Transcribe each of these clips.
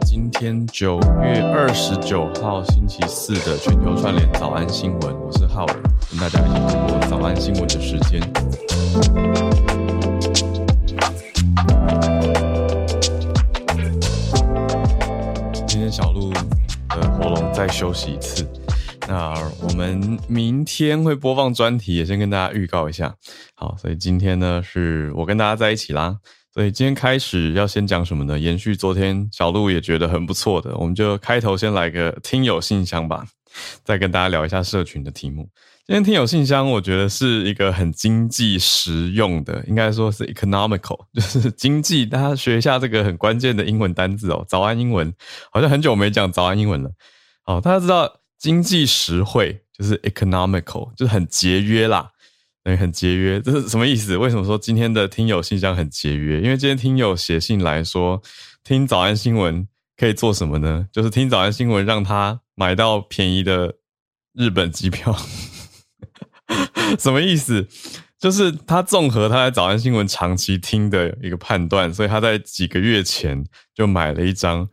今天九月二十九号星期四的全球串联早安新闻，我是浩尔，跟大家一起度过早安新闻的时间。今天小鹿的喉咙再休息一次，那我们明天会播放专题，也先跟大家预告一下。好，所以今天呢是我跟大家在一起啦。所以今天开始要先讲什么呢？延续昨天小鹿也觉得很不错的，我们就开头先来个听友信箱吧，再跟大家聊一下社群的题目。今天听友信箱，我觉得是一个很经济实用的，应该说是 economical，就是经济。大家学一下这个很关键的英文单字哦，早安英文，好像很久没讲早安英文了。好，大家知道经济实惠就是 economical，就是很节约啦。很节约，这是什么意思？为什么说今天的听友信箱很节约？因为今天听友写信来说，听早安新闻可以做什么呢？就是听早安新闻让他买到便宜的日本机票。什么意思？就是他综合他在早安新闻长期听的一个判断，所以他在几个月前就买了一张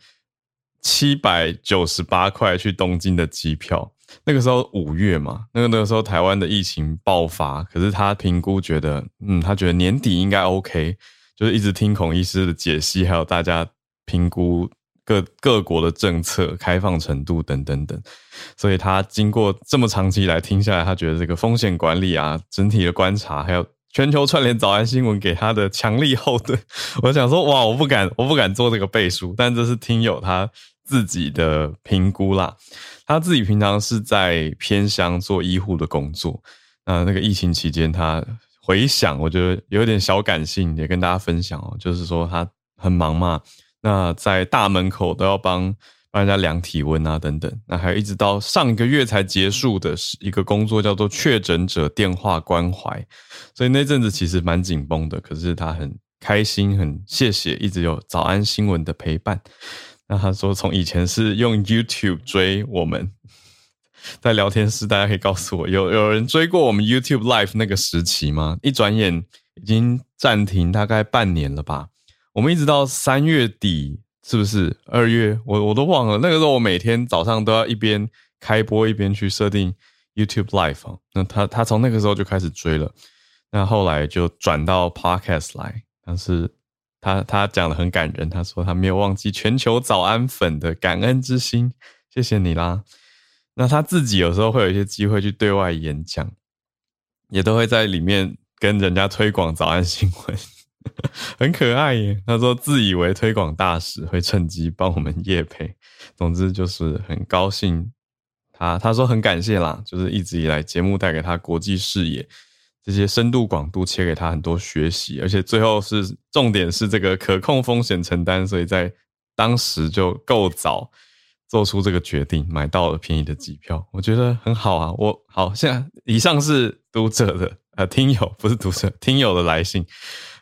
七百九十八块去东京的机票。那个时候五月嘛，那个那个时候台湾的疫情爆发，可是他评估觉得，嗯，他觉得年底应该 OK，就是一直听孔医师的解析，还有大家评估各各国的政策开放程度等等等，所以他经过这么长期以来听下来，他觉得这个风险管理啊，整体的观察，还有全球串联早安新闻给他的强力后盾，我想说，哇，我不敢，我不敢做这个背书，但这是听友他自己的评估啦。他自己平常是在偏乡做医护的工作，那那个疫情期间，他回想，我觉得有点小感性，也跟大家分享哦。就是说他很忙嘛，那在大门口都要帮帮人家量体温啊等等，那还有一直到上个月才结束的一个工作，叫做确诊者电话关怀，所以那阵子其实蛮紧绷的，可是他很开心，很谢谢一直有早安新闻的陪伴。那他说，从以前是用 YouTube 追我们，在聊天室，大家可以告诉我，有有人追过我们 YouTube Live 那个时期吗？一转眼已经暂停大概半年了吧。我们一直到三月底，是不是二月？我我都忘了。那个时候我每天早上都要一边开播一边去设定 YouTube Live。那他他从那个时候就开始追了，那后来就转到 Podcast 来，但是。他他讲得很感人，他说他没有忘记全球早安粉的感恩之心，谢谢你啦。那他自己有时候会有一些机会去对外演讲，也都会在里面跟人家推广早安新闻，很可爱耶。他说自以为推广大使，会趁机帮我们业配。总之就是很高兴他，他他说很感谢啦，就是一直以来节目带给他国际视野。这些深度广度切给他很多学习，而且最后是重点是这个可控风险承担，所以在当时就够早做出这个决定，买到了便宜的机票，我觉得很好啊。我好，现在以上是读者的呃听友，不是读者听友的来信。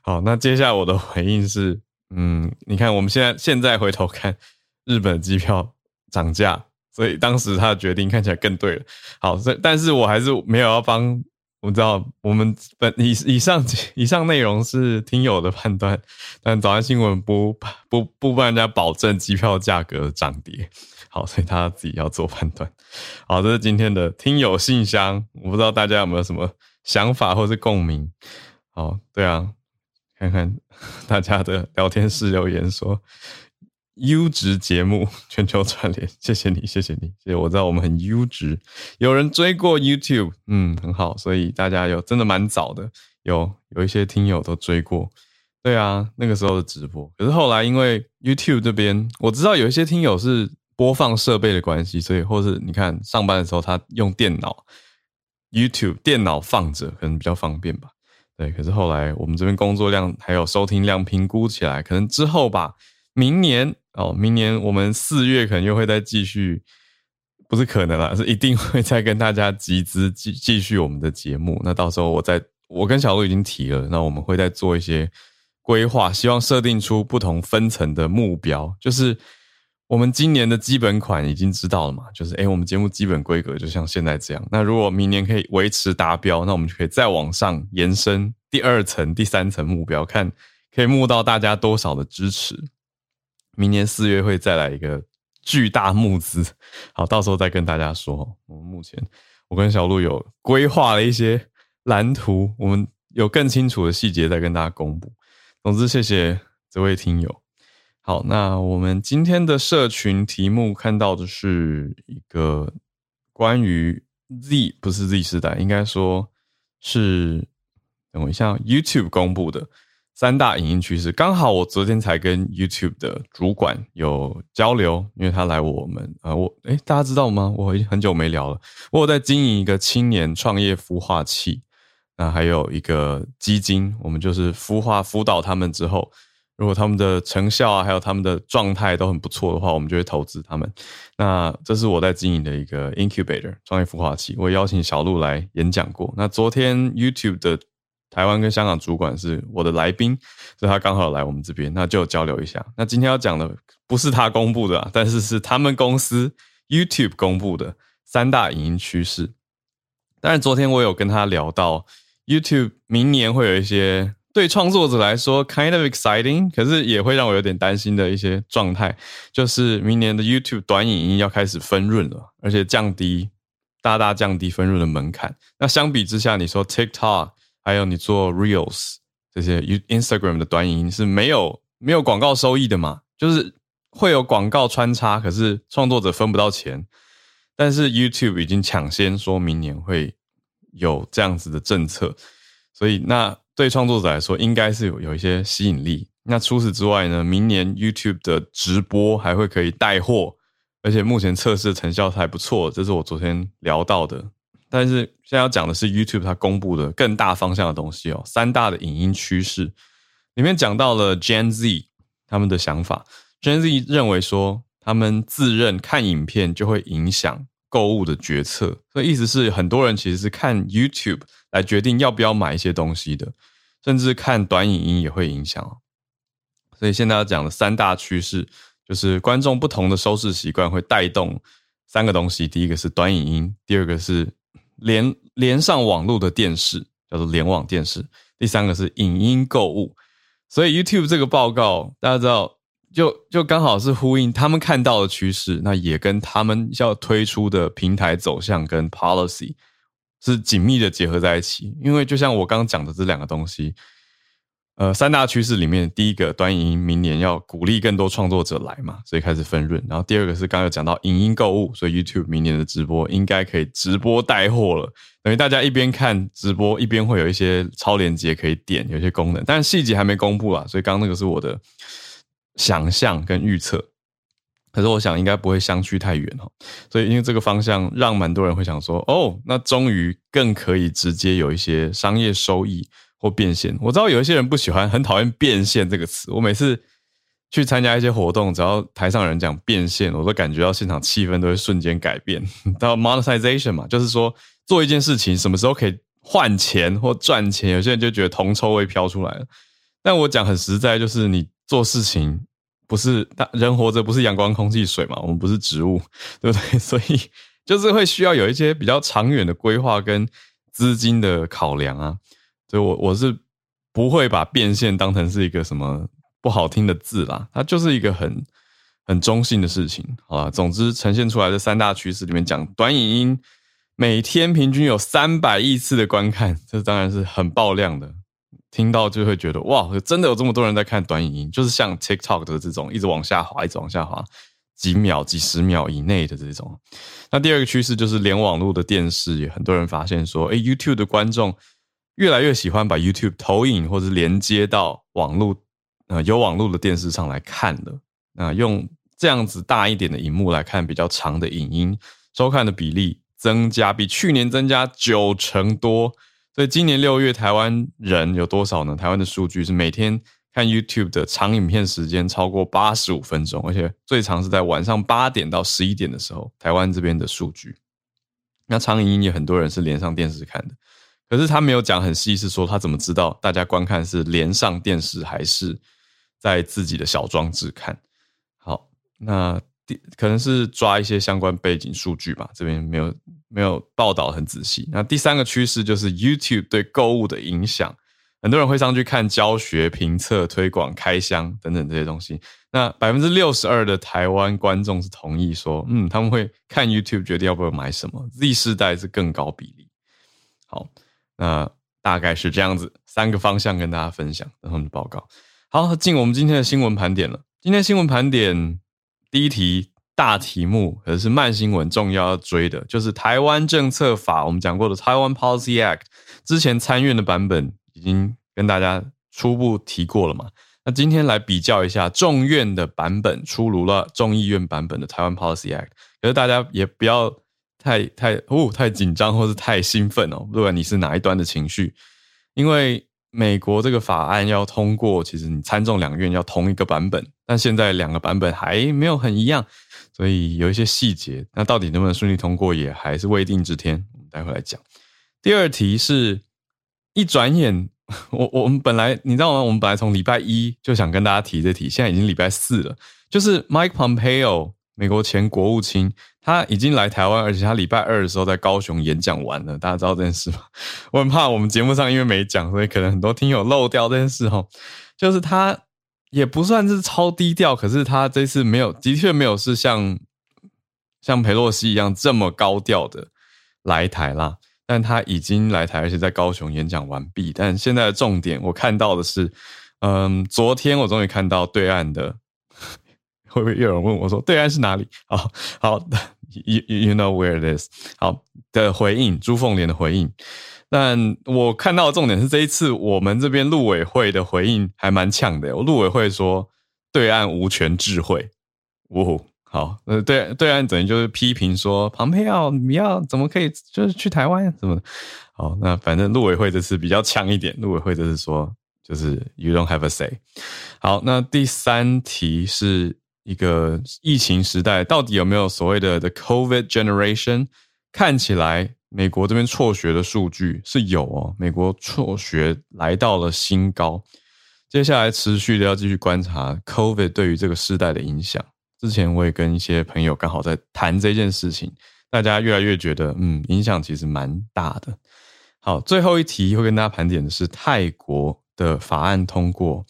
好，那接下来我的回应是，嗯，你看我们现在现在回头看日本机票涨价，所以当时他的决定看起来更对了。好，所以但是我还是没有要帮。我知道我们本以以上以上内容是听友的判断，但早安新闻不不不帮人家保证机票价格涨跌，好，所以他自己要做判断。好，这是今天的听友信箱，我不知道大家有没有什么想法或是共鸣。好，对啊，看看大家的聊天室留言说。优质节目，全球串联，谢谢你，谢谢你，谢谢。我知道我们很优质，有人追过 YouTube，嗯，很好，所以大家有真的蛮早的，有有一些听友都追过，对啊，那个时候的直播。可是后来因为 YouTube 这边，我知道有一些听友是播放设备的关系，所以或是你看上班的时候他用电脑 YouTube 电脑放着，可能比较方便吧。对，可是后来我们这边工作量还有收听量评估起来，可能之后吧，明年。哦，明年我们四月可能又会再继续，不是可能啦，是一定会再跟大家集资继继续我们的节目。那到时候我再，我跟小鹿已经提了，那我们会再做一些规划，希望设定出不同分层的目标，就是。我们今年的基本款已经知道了嘛，就是诶，我们节目基本规格就像现在这样。那如果明年可以维持达标，那我们就可以再往上延伸第二层、第三层目标，看可以募到大家多少的支持。明年四月会再来一个巨大募资，好，到时候再跟大家说。我们目前我跟小鹿有规划了一些蓝图，我们有更清楚的细节再跟大家公布。总之，谢谢这位听友。好，那我们今天的社群题目看到的是一个关于 Z，不是 Z 世代，应该说是等我一下，YouTube 公布的三大影音趋势。刚好我昨天才跟 YouTube 的主管有交流，因为他来我们啊、我诶，大家知道吗？我已经很久没聊了。我有在经营一个青年创业孵化器，那还有一个基金，我们就是孵化辅导他们之后。如果他们的成效啊，还有他们的状态都很不错的话，我们就会投资他们。那这是我在经营的一个 incubator 创业孵化器，我邀请小鹿来演讲过。那昨天 YouTube 的台湾跟香港主管是我的来宾，所以他刚好来我们这边，那就交流一下。那今天要讲的不是他公布的啊，但是是他们公司 YouTube 公布的三大影音趋势。当然，昨天我有跟他聊到 YouTube 明年会有一些。对创作者来说，kind of exciting，可是也会让我有点担心的一些状态，就是明年的 YouTube 短影音要开始分润了，而且降低，大大降低分润的门槛。那相比之下，你说 TikTok，还有你做 Reels 这些 Instagram 的短影音是没有没有广告收益的嘛？就是会有广告穿插，可是创作者分不到钱。但是 YouTube 已经抢先说明年会有这样子的政策，所以那。对创作者来说，应该是有有一些吸引力。那除此之外呢？明年 YouTube 的直播还会可以带货，而且目前测试成效还不错。这是我昨天聊到的。但是现在要讲的是 YouTube 它公布的更大方向的东西哦，三大的影音趋势里面讲到了 Gen Z 他们的想法。Gen Z 认为说，他们自认看影片就会影响购物的决策，所以意思是很多人其实是看 YouTube。来决定要不要买一些东西的，甚至看短影音也会影响。所以现在要讲的三大趋势，就是观众不同的收视习惯会带动三个东西。第一个是短影音，第二个是连连上网络的电视，叫做联网电视。第三个是影音购物。所以 YouTube 这个报告，大家知道，就就刚好是呼应他们看到的趋势，那也跟他们要推出的平台走向跟 policy。是紧密的结合在一起，因为就像我刚刚讲的这两个东西，呃，三大趋势里面，第一个端影明年要鼓励更多创作者来嘛，所以开始分润。然后第二个是刚刚有讲到影音购物，所以 YouTube 明年的直播应该可以直播带货了，等于大家一边看直播一边会有一些超链接可以点，有些功能，但是细节还没公布啊，所以刚刚那个是我的想象跟预测。可是我想应该不会相去太远哦，所以因为这个方向让蛮多人会想说，哦，那终于更可以直接有一些商业收益或变现。我知道有一些人不喜欢，很讨厌“变现”这个词。我每次去参加一些活动，只要台上人讲变现，我都感觉到现场气氛都会瞬间改变。到 monetization 嘛，就是说做一件事情什么时候可以换钱或赚钱，有些人就觉得铜臭味飘出来了。但我讲很实在，就是你做事情。不是，人活着不是阳光、空气、水嘛？我们不是植物，对不对？所以就是会需要有一些比较长远的规划跟资金的考量啊。所以我我是不会把变现当成是一个什么不好听的字啦，它就是一个很很中性的事情，好吧？总之呈现出来的三大趋势里面讲，短影音每天平均有三百亿次的观看，这当然是很爆量的。听到就会觉得哇，真的有这么多人在看短影音，就是像 TikTok 的这种一直往下滑，一直往下滑，几秒、几十秒以内的这种。那第二个趋势就是连网络的电视，也很多人发现说，诶，YouTube 的观众越来越喜欢把 YouTube 投影或者连接到网络，呃，有网络的电视上来看了。那用这样子大一点的荧幕来看比较长的影音，收看的比例增加，比去年增加九成多。所以今年六月，台湾人有多少呢？台湾的数据是每天看 YouTube 的长影片时间超过八十五分钟，而且最长是在晚上八点到十一点的时候，台湾这边的数据。那长影音也很多人是连上电视看的，可是他没有讲很细，是说他怎么知道大家观看是连上电视还是在自己的小装置看？好，那第可能是抓一些相关背景数据吧，这边没有没有报道很仔细。那第三个趋势就是 YouTube 对购物的影响。很多人会上去看教学、评测、推广、开箱等等这些东西。那百分之六十二的台湾观众是同意说，嗯，他们会看 YouTube 决定要不要买什么。Z 世代是更高比例。好，那大概是这样子，三个方向跟大家分享，然后的报告。好，进我们今天的新闻盘点了。今天新闻盘点第一题大题目，可是慢新闻，重要要追的就是台湾政策法。我们讲过的台湾 Policy Act，之前参院的版本。已经跟大家初步提过了嘛？那今天来比较一下众院的版本出炉了，众议院版本的台湾 Policy Act。可是大家也不要太太哦太紧张或是太兴奋哦，不管你是哪一端的情绪，因为美国这个法案要通过，其实你参众两院要同一个版本，但现在两个版本还没有很一样，所以有一些细节，那到底能不能顺利通过也还是未定之天。我们待会来讲。第二题是。一转眼，我我们本来你知道吗？我们本来从礼拜一就想跟大家提这题，现在已经礼拜四了。就是 Mike Pompeo，美国前国务卿，他已经来台湾，而且他礼拜二的时候在高雄演讲完了。大家知道这件事吗？我很怕我们节目上因为没讲，所以可能很多听友漏掉这件事哦。就是他也不算是超低调，可是他这次没有，的确没有是像像裴洛西一样这么高调的来台啦。但他已经来台，而且在高雄演讲完毕。但现在的重点，我看到的是，嗯，昨天我终于看到对岸的，会不会有人问我说，对岸是哪里？好好，you you know where it is？好的回应，朱凤莲的回应。但我看到的重点是，这一次我们这边陆委会的回应还蛮呛的。我陆委会说，对岸无权智慧，呜。好，呃，对对岸等于就是批评说，庞佩奥你要怎么可以就是去台湾什么的？好，那反正陆委会这次比较呛一点，陆委会这次说就是 you don't have a say。好，那第三题是一个疫情时代到底有没有所谓的 the COVID generation？看起来美国这边辍学的数据是有哦，美国辍学来到了新高。接下来持续的要继续观察 COVID 对于这个世代的影响。之前我也跟一些朋友刚好在谈这件事情，大家越来越觉得，嗯，影响其实蛮大的。好，最后一题会跟大家盘点的是泰国的法案通过，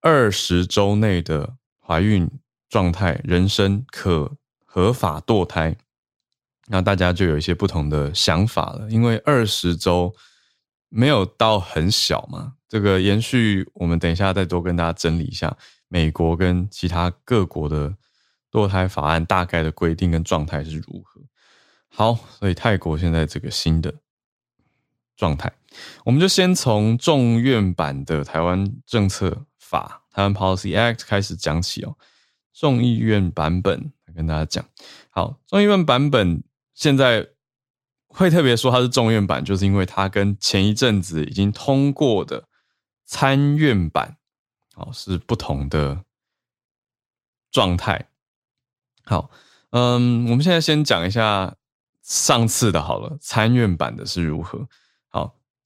二十周内的怀孕状态，人生可合法堕胎。那大家就有一些不同的想法了，因为二十周没有到很小嘛，这个延续我们等一下再多跟大家整理一下。美国跟其他各国的堕胎法案大概的规定跟状态是如何？好，所以泰国现在这个新的状态，我们就先从众院版的台湾政策法（台湾 Policy Act） 开始讲起哦。众议院版本来跟大家讲，好，众议院版本现在会特别说它是众院版，就是因为它跟前一阵子已经通过的参院版。好，是不同的状态。好，嗯，我们现在先讲一下上次的好了，参院版的是如何。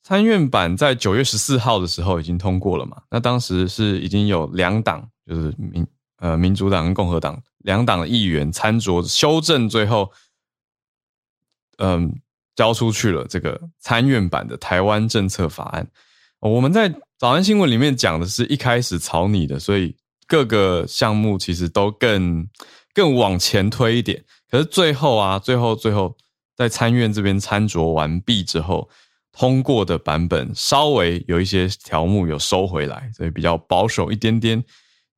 参院版在九月十四号的时候已经通过了嘛？那当时是已经有两党，就是民呃民主党跟共和党两党议员参酌修正，最后嗯交出去了这个参院版的台湾政策法案。我们在早安新闻里面讲的是一开始草拟的，所以各个项目其实都更更往前推一点。可是最后啊，最后最后在参院这边参酌完毕之后，通过的版本稍微有一些条目有收回来，所以比较保守一点点。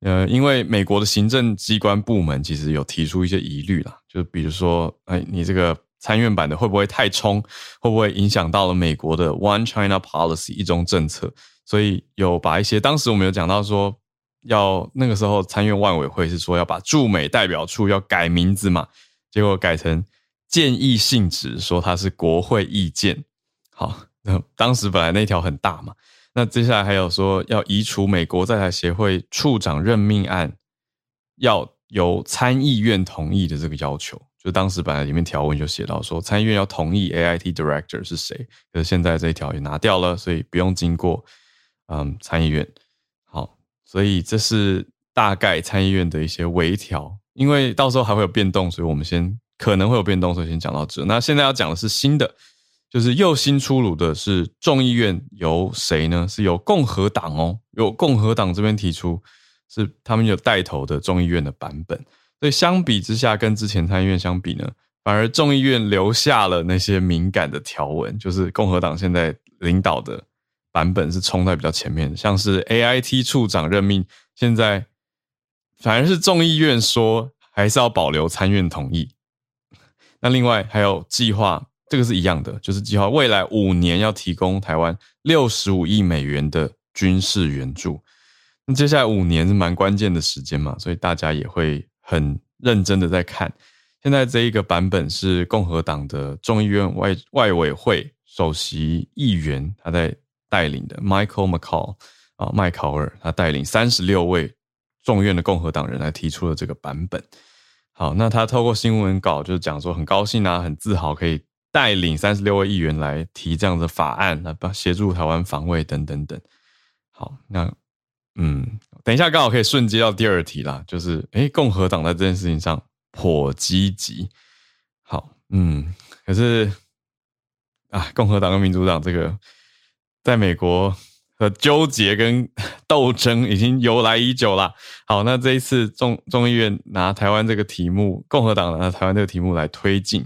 呃，因为美国的行政机关部门其实有提出一些疑虑啦，就比如说，哎，你这个。参院版的会不会太冲？会不会影响到了美国的 One China Policy 一中政策？所以有把一些当时我们有讲到说，要那个时候参院万委会是说要把驻美代表处要改名字嘛，结果改成建议性质，说它是国会意见。好，当时本来那条很大嘛，那接下来还有说要移除美国在台协会处长任命案，要由参议院同意的这个要求。就当时本来里面条文就写到说，参议院要同意 AIT Director 是谁，可是现在这一条也拿掉了，所以不用经过嗯参议院。好，所以这是大概参议院的一些微调，因为到时候还会有变动，所以我们先可能会有变动，所以先讲到这。那现在要讲的是新的，就是又新出炉的是众议院由谁呢？是由共和党哦，由共和党这边提出，是他们有带头的众议院的版本。所以相比之下，跟之前参议院相比呢，反而众议院留下了那些敏感的条文，就是共和党现在领导的版本是冲在比较前面，像是 AIT 处长任命，现在反而是众议院说还是要保留参院同意。那另外还有计划，这个是一样的，就是计划未来五年要提供台湾六十五亿美元的军事援助。那接下来五年是蛮关键的时间嘛，所以大家也会。很认真的在看，现在这一个版本是共和党的众议院外外委会首席议员他在带领的，Michael McCall 啊，麦考尔他带领三十六位众院的共和党人来提出了这个版本。好，那他透过新闻稿就是讲说，很高兴啊，很自豪可以带领三十六位议员来提这样的法案，来协助台湾防卫等等等。好，那。嗯，等一下刚好可以顺接到第二题啦，就是诶，共和党在这件事情上颇积极。好，嗯，可是啊，共和党跟民主党这个在美国的纠结跟斗争已经由来已久啦。好，那这一次众众议院拿台湾这个题目，共和党拿台湾这个题目来推进，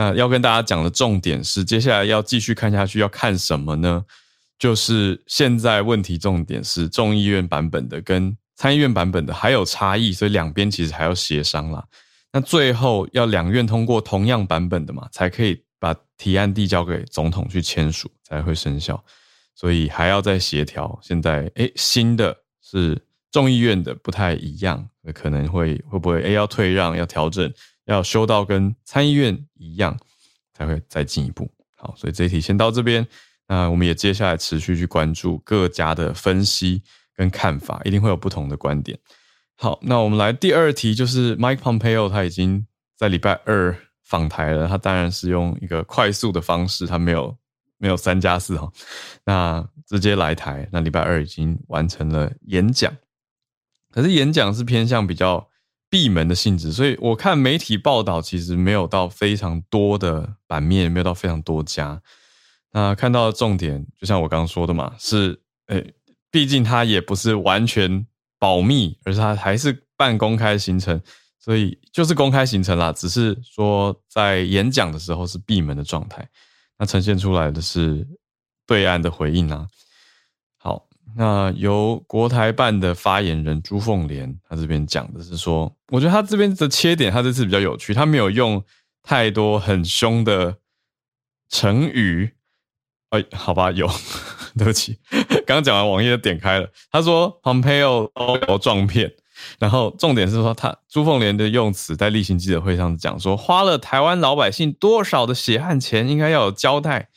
那要跟大家讲的重点是，接下来要继续看下去要看什么呢？就是现在问题重点是众议院版本的跟参议院版本的还有差异，所以两边其实还要协商啦。那最后要两院通过同样版本的嘛，才可以把提案递交给总统去签署，才会生效。所以还要再协调。现在诶，新的是众议院的不太一样，可能会会不会诶要退让，要调整，要修到跟参议院一样，才会再进一步。好，所以这一题先到这边。那我们也接下来持续去关注各家的分析跟看法，一定会有不同的观点。好，那我们来第二题，就是 Mike Pompeo 他已经在礼拜二访台了，他当然是用一个快速的方式，他没有没有三加四哈，那直接来台。那礼拜二已经完成了演讲，可是演讲是偏向比较闭门的性质，所以我看媒体报道其实没有到非常多的版面，没有到非常多家。那看到的重点，就像我刚刚说的嘛，是，诶，毕竟它也不是完全保密，而是它还是半公开行程，所以就是公开行程啦，只是说在演讲的时候是闭门的状态。那呈现出来的是对岸的回应啊。那由国台办的发言人朱凤莲，他这边讲的是说，我觉得他这边的切点，他这次比较有趣，他没有用太多很凶的成语。哎，好吧，有，对不起，刚刚讲完网页就点开了。他说，Pompeo 都撞骗，然后重点是说他朱凤莲的用词在例行记者会上讲说，花了台湾老百姓多少的血汗钱，应该要有交代。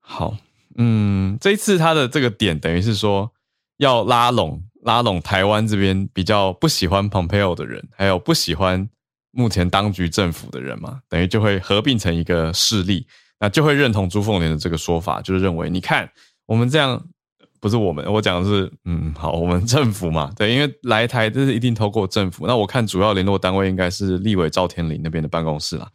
好，嗯，这一次他的这个点等于是说要拉拢拉拢台湾这边比较不喜欢 Pompeo 的人，还有不喜欢目前当局政府的人嘛，等于就会合并成一个势力。那就会认同朱凤莲的这个说法，就是认为你看我们这样不是我们，我讲的是嗯好，我们 政府嘛，对，因为来台这是一定透过政府。那我看主要联络单位应该是立委赵天麟那边的办公室啦。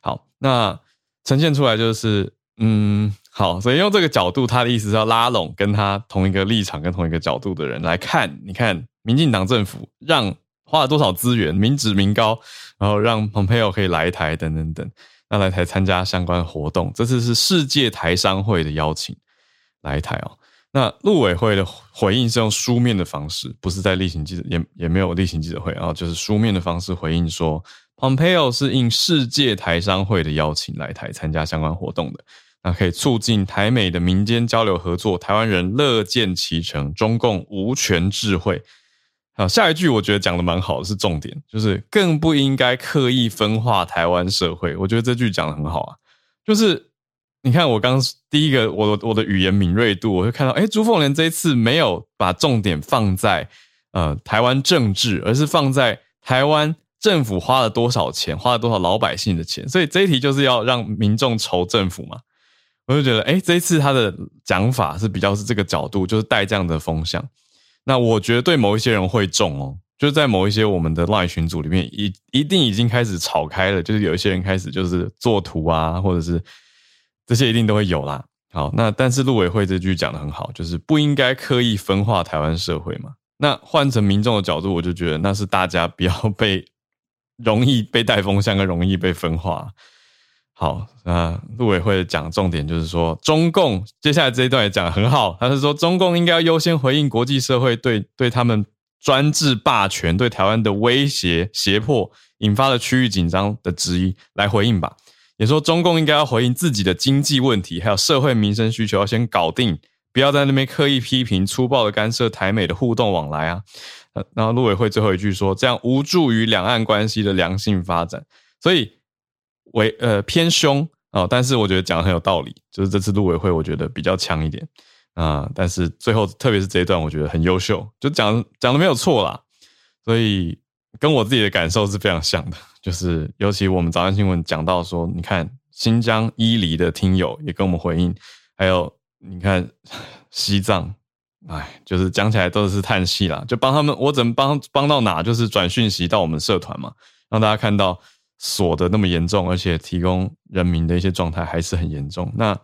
好，那呈现出来就是嗯好，所以用这个角度，他的意思是要拉拢跟他同一个立场跟同一个角度的人来看，你看民进党政府让花了多少资源，民脂民膏，然后让蓬佩奥可以来台等等等。那来台参加相关活动，这次是世界台商会的邀请来台哦。那陆委会的回应是用书面的方式，不是在例行记者也也没有例行记者会啊，就是书面的方式回应说，Pompeo 是应世界台商会的邀请来台参加相关活动的，那可以促进台美的民间交流合作，台湾人乐见其成，中共无权智慧。好，下一句我觉得讲的蛮好的，是重点，就是更不应该刻意分化台湾社会。我觉得这句讲的很好啊，就是你看我刚第一个，我我的语言敏锐度，我会看到，哎，朱凤莲这一次没有把重点放在呃台湾政治，而是放在台湾政府花了多少钱，花了多少老百姓的钱，所以这一题就是要让民众仇政府嘛。我就觉得，哎，这一次他的讲法是比较是这个角度，就是带这样的风向。那我觉得对某一些人会中哦，就是在某一些我们的赖群组里面，一一定已经开始吵开了，就是有一些人开始就是做图啊，或者是这些一定都会有啦。好，那但是陆委会这句讲得很好，就是不应该刻意分化台湾社会嘛。那换成民众的角度，我就觉得那是大家不要 被容易被带风向，跟容易被分化。好，那陆委会讲重点就是说，中共接下来这一段也讲得很好，他是说中共应该要优先回应国际社会对对他们专制霸权对台湾的威胁胁迫引发的区域紧张的质疑来回应吧。也说中共应该要回应自己的经济问题，还有社会民生需求要先搞定，不要在那边刻意批评、粗暴的干涉台美的互动往来啊。然后陆委会最后一句说，这样无助于两岸关系的良性发展，所以。为呃偏凶啊、但是我觉得讲的很有道理，就是这次陆委会我觉得比较强一点啊、但是最后特别是这一段我觉得很优秀，就讲讲的没有错啦，所以跟我自己的感受是非常像的，就是尤其我们早安新闻讲到说，你看新疆伊犁的听友也跟我们回应，还有你看西藏，哎，就是讲起来都是叹气啦，就帮他们，我怎么帮帮到哪，就是转讯息到我们社团嘛，让大家看到。锁的那么严重，而且提供人民的一些状态还是很严重。那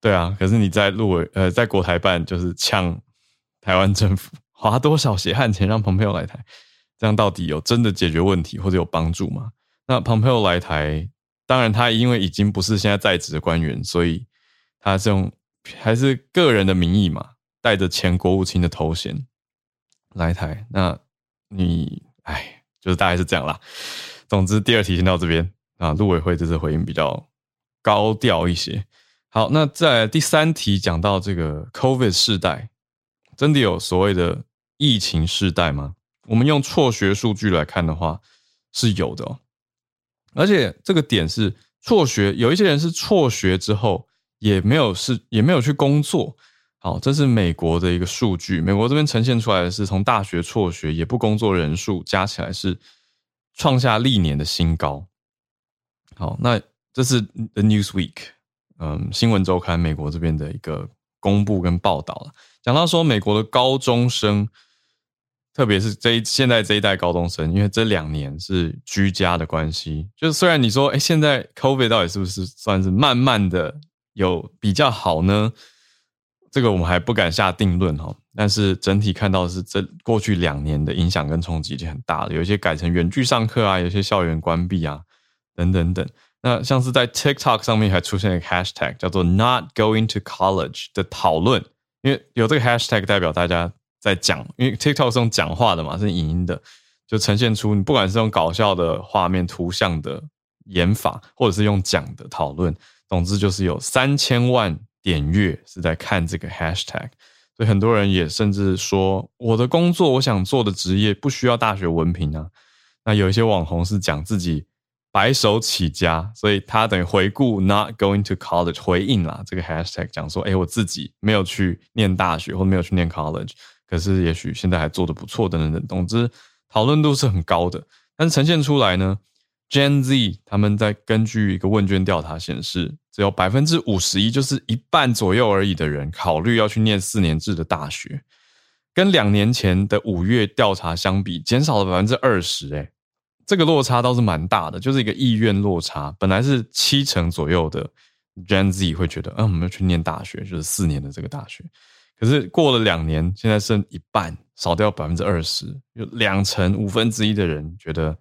对啊，可是你在陆委呃，在国台办就是呛台湾政府花多少血汗钱让蓬佩奥来台，这样到底有真的解决问题或者有帮助吗？那蓬佩奥来台，当然他因为已经不是现在在职的官员，所以他是用还是个人的名义嘛，带着前国务卿的头衔来台。那你哎，就是大概是这样啦。总之，第二题先到这边啊。陆委会这次回应比较高调一些。好，那在第三题讲到这个 COVID 世代，真的有所谓的疫情世代吗？我们用辍学数据来看的话，是有的哦。而且这个点是辍学，有一些人是辍学之后也没有是也没有去工作。好，这是美国的一个数据，美国这边呈现出来的是从大学辍学也不工作人数加起来是。创下历年的新高。好，那这是 The Newsweek，嗯，新闻周刊美国这边的一个公布跟报道了。讲到说，美国的高中生，特别是这现在这一代高中生，因为这两年是居家的关系，就是虽然你说，哎，现在 COVID 到底是不是算是慢慢的有比较好呢？这个我们还不敢下定论哈。但是整体看到是，这过去两年的影响跟冲击已经很大了。有一些改成远距上课啊，有些校园关闭啊，等等等。那像是在 TikTok 上面还出现一个 hashtag 叫做 Not Going to College 的讨论，因为有这个 hashtag 代表大家在讲，因为 TikTok 是用讲话的嘛，是影音的，就呈现出你不管是用搞笑的画面、图像的演法，或者是用讲的讨论，总之就是有三千万点阅是在看这个 hashtag。所以很多人也甚至说，我的工作，我想做的职业不需要大学文凭啊。那有一些网红是讲自己白手起家，所以他等于回顾 not going to college 回应啦这个 hashtag 讲说，哎，我自己没有去念大学或没有去念 college，可是也许现在还做得不错等等等。总之，讨论度是很高的，但是呈现出来呢，Gen Z 他们在根据一个问卷调查显示。只有百分之五十一，就是一半左右而已的人考虑要去念四年制的大学，跟两年前的五月调查相比，减少了百分之二十。诶，这个落差倒是蛮大的，就是一个意愿落差。本来是七成左右的 Gen Z 会觉得，嗯，我们要去念大学，就是四年的这个大学。可是过了两年，现在剩一半，少掉百分之二十，有两成五分之一的人觉得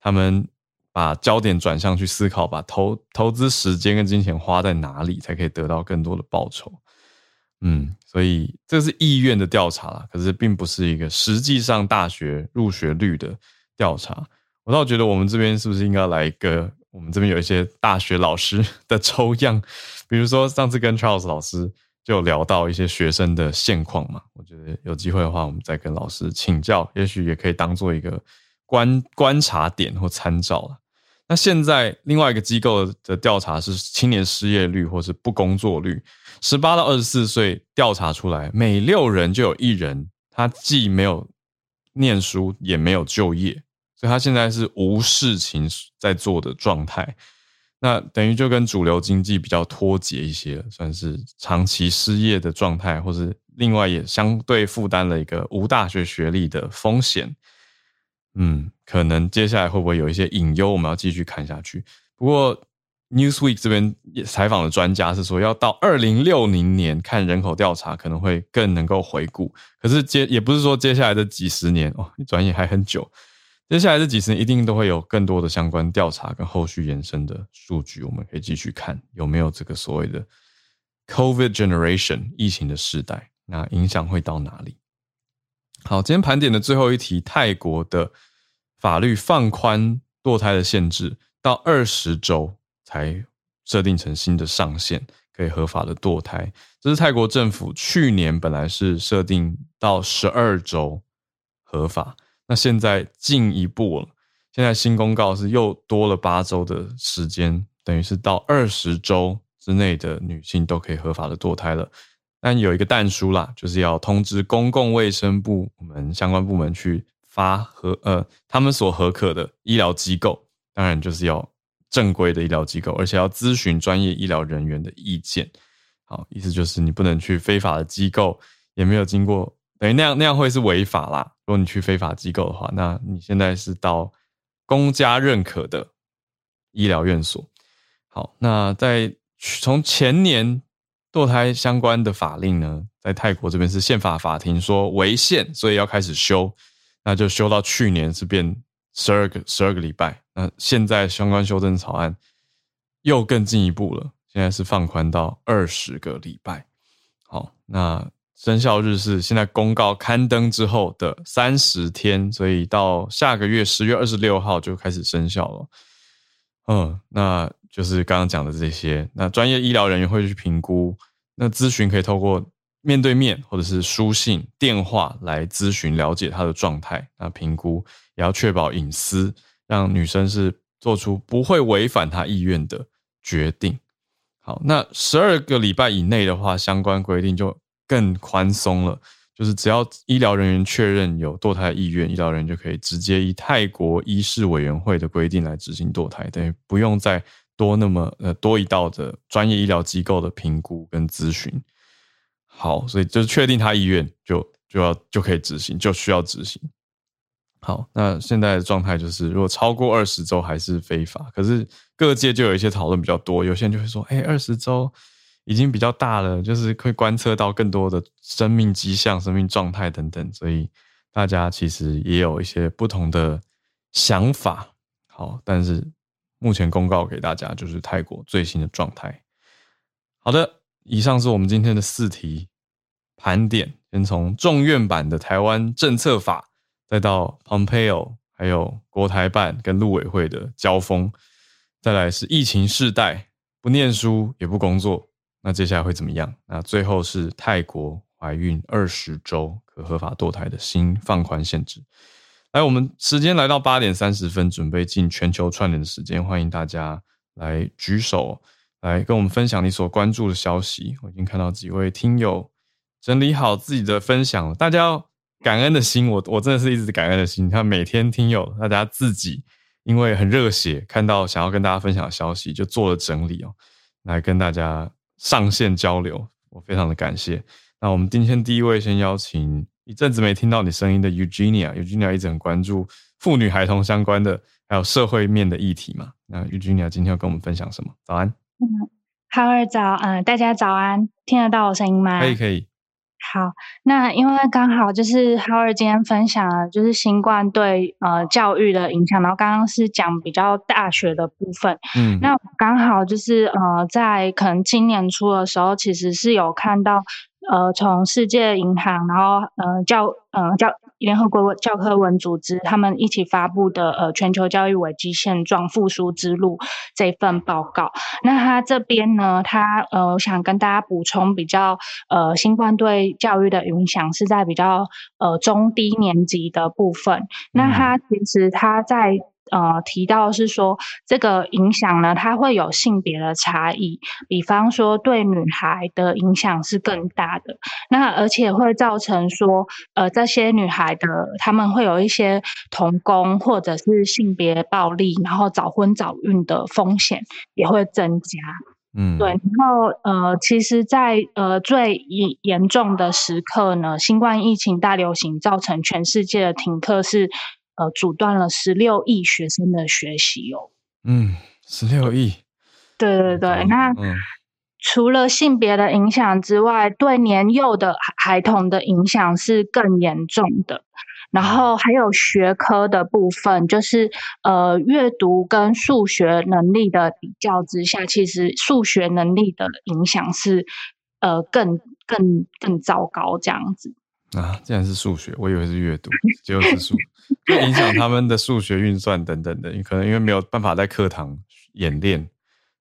他们。把焦点转向去思考，把投投资时间跟金钱花在哪里，才可以得到更多的报酬。嗯，所以这是意愿的调查啦，可是并不是一个实际上大学入学率的调查。我倒觉得我们这边是不是应该来一个？我们这边有一些大学老师 的抽样，比如说上次跟 Charles 老师就聊到一些学生的现况嘛。我觉得有机会的话，我们再跟老师请教，也许也可以当做一个观观察点或参照了。那现在另外一个机构的调查是青年失业率或是不工作率，十八到二十四岁调查出来，每六人就有一人他既没有念书也没有就业，所以他现在是无事情在做的状态。那等于就跟主流经济比较脱节一些，算是长期失业的状态，或是另外也相对负担了一个无大学学历的风险。嗯，可能接下来会不会有一些隐忧，我们要继续看下去。不过 Newsweek 这边采访的专家是说，要到二零六零年看人口调查，可能会更能够回顾。可是接也不是说接下来的几十年哦，一转眼还很久。接下来这几十年一定都会有更多的相关调查跟后续延伸的数据，我们可以继续看有没有这个所谓的 COVID generation 疫情的世代，那影响会到哪里？好，今天盘点的最后一题，泰国的法律放宽堕胎的限制，到二十周才设定成新的上限，可以合法的堕胎。这是泰国政府去年本来是设定到十二周合法，那现在进一步了，现在新公告是又多了八周的时间，等于是到二十周之内的女性都可以合法的堕胎了。但有一个但书啦，就是要通知公共卫生部门相关部门去发合呃他们所核可的医疗机构，当然就是要正规的医疗机构，而且要咨询专业医疗人员的意见。好，意思就是你不能去非法的机构，也没有经过，等于那样那样会是违法啦。如果你去非法机构的话，那你现在是到公家认可的医疗院所。好，那在从前年。堕胎相关的法令呢，在泰国这边是宪法法庭说违宪，所以要开始修，那就修到去年是变十二个十二个礼拜。那现在相关修正草案又更进一步了，现在是放宽到二十个礼拜。好，那生效日是现在公告刊登之后的三十天，所以到下个月十月二十六号就开始生效了。嗯，那。就是刚刚讲的这些，那专业医疗人员会去评估，那咨询可以透过面对面或者是书信、电话来咨询了解她的状态，那评估也要确保隐私，让女生是做出不会违反她意愿的决定。好，那十二个礼拜以内的话，相关规定就更宽松了。就是只要医疗人员确认有堕胎意愿，医疗人员就可以直接以泰国医事委员会的规定来执行堕胎，等于不用再多那么呃多一道的专业医疗机构的评估跟咨询。好，所以就是确定他意愿就就要就可以执行，就需要执行。好，那现在的状态就是，如果超过二十周还是非法，可是各界就有一些讨论比较多，有些人就会说，哎，二十周。已经比较大了，就是会观测到更多的生命迹象、生命状态等等，所以大家其实也有一些不同的想法。好，但是目前公告给大家就是泰国最新的状态。好的，以上是我们今天的四题盘点，先从众院版的台湾政策法，再到 Pompeo，还有国台办跟陆委会的交锋，再来是疫情世代，不念书也不工作。那接下来会怎么样？那最后是泰国怀孕二十周可合法堕胎的新放宽限制。来，我们时间来到八点三十分，准备进全球串联的时间，欢迎大家来举手，来跟我们分享你所关注的消息。我已经看到几位听友整理好自己的分享，大家要感恩的心，我我真的是一直感恩的心。你看，每天听友大家自己因为很热血，看到想要跟大家分享的消息，就做了整理哦，来跟大家。上线交流，我非常的感谢。那我们今天第一位先邀请一阵子没听到你声音的 Eugenia，Eugenia 一直很关注妇女孩童相关的，还有社会面的议题嘛。那 Eugenia 今天要跟我们分享什么？早安。嗯，Hello 早，嗯、呃，大家早安，听得到我声音吗？可以，可以。好，那因为刚好就是 Howard 今天分享了就是新冠对呃教育的影响，然后刚刚是讲比较大学的部分，嗯，那刚好就是呃在可能今年初的时候，其实是有看到呃从世界银行，然后呃教呃教。联合国教科文组织他们一起发布的呃全球教育危机现状复苏之路这份报告，那他这边呢，他呃我想跟大家补充比较呃新冠对教育的影响是在比较呃中低年级的部分，那他其实他在呃提到是说，这个影响呢，它会有性别的差异，比方说对女孩的影响是更大的，那而且会造成说，呃，这些女孩的她们会有一些童工或者是性别暴力，然后早婚早孕的风险也会增加。嗯，对，然后呃，其实在，在呃最严严重的时刻呢，新冠疫情大流行造成全世界的停课是，是呃阻断了十六亿学生的学习哦。嗯，十六亿。对对对，嗯、那、嗯、除了性别的影响之外，对年幼的孩童的影响是更严重的。然后还有学科的部分，就是呃，阅读跟数学能力的比较之下，其实数学能力的影响是呃更更更糟糕这样子啊。竟然是数学，我以为是阅读，结果是数，就影响他们的数学运算等等的，可能因为没有办法在课堂演练。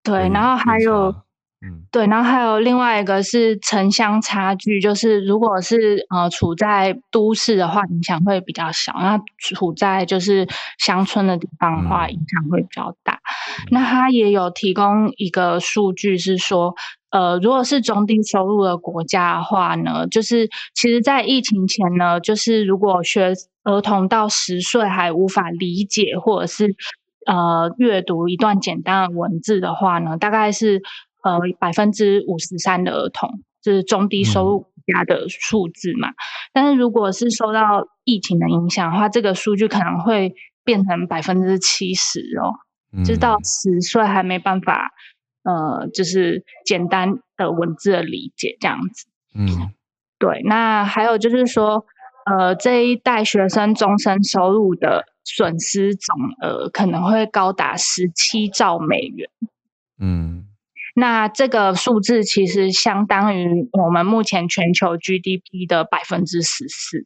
对，然后还有。嗯，对，然后还有另外一个是城乡差距，就是如果是呃处在都市的话，影响会比较小；那处在就是乡村的地方的话，影响会比较大。嗯、那他也有提供一个数据是说，呃，如果是中低收入的国家的话呢，就是其实，在疫情前呢，就是如果学儿童到十岁还无法理解或者是呃阅读一段简单的文字的话呢，大概是。呃，百分之五十三的儿童，就是中低收入国家的数字嘛。嗯、但是如果是受到疫情的影响的话，这个数据可能会变成百分之七十哦。嗯、就是到十岁还没办法，呃，就是简单的文字的理解这样子。嗯，对。那还有就是说，呃，这一代学生终身收入的损失总额可能会高达十七兆美元。嗯。那这个数字其实相当于我们目前全球 GDP 的百分之十四。